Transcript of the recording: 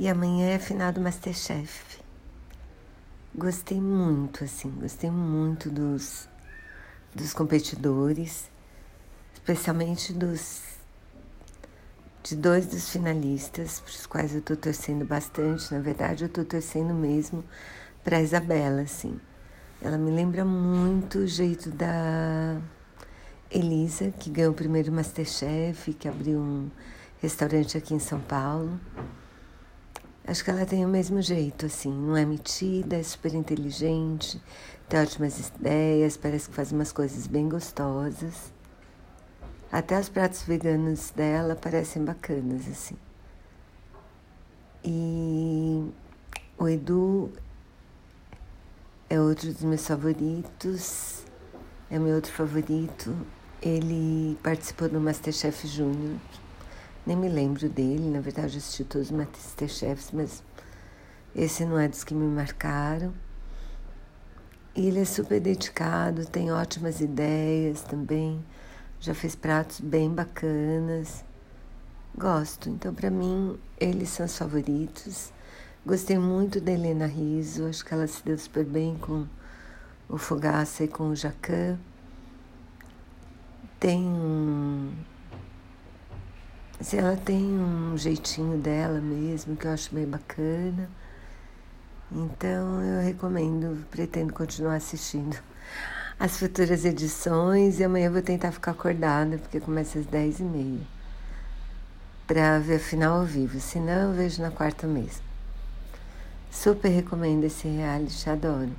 E amanhã é final do Masterchef. Gostei muito, assim, gostei muito dos, dos competidores, especialmente dos de dois dos finalistas, para os quais eu estou torcendo bastante. Na verdade, eu estou torcendo mesmo para a Isabela, assim. Ela me lembra muito o jeito da Elisa, que ganhou o primeiro Masterchef, que abriu um restaurante aqui em São Paulo. Acho que ela tem o mesmo jeito, assim, não é metida, é super inteligente, tem ótimas ideias, parece que faz umas coisas bem gostosas. Até os pratos veganos dela parecem bacanas, assim. E o Edu é outro dos meus favoritos, é meu outro favorito. Ele participou do Masterchef Júnior nem me lembro dele, na verdade assisti todos os Masterchefs, mas esse não é dos que me marcaram. E ele é super dedicado, tem ótimas ideias também, já fez pratos bem bacanas. Gosto, então para mim eles são os favoritos. Gostei muito da Helena Riso, acho que ela se deu super bem com o Fogaça e com o Jacan. Tem Assim, ela tem um jeitinho dela mesmo que eu acho bem bacana. Então eu recomendo, pretendo continuar assistindo as futuras edições e amanhã eu vou tentar ficar acordada, porque começa às 10 e meia. Pra ver a final ao vivo, senão eu vejo na quarta mesmo. Super recomendo esse reality, adoro.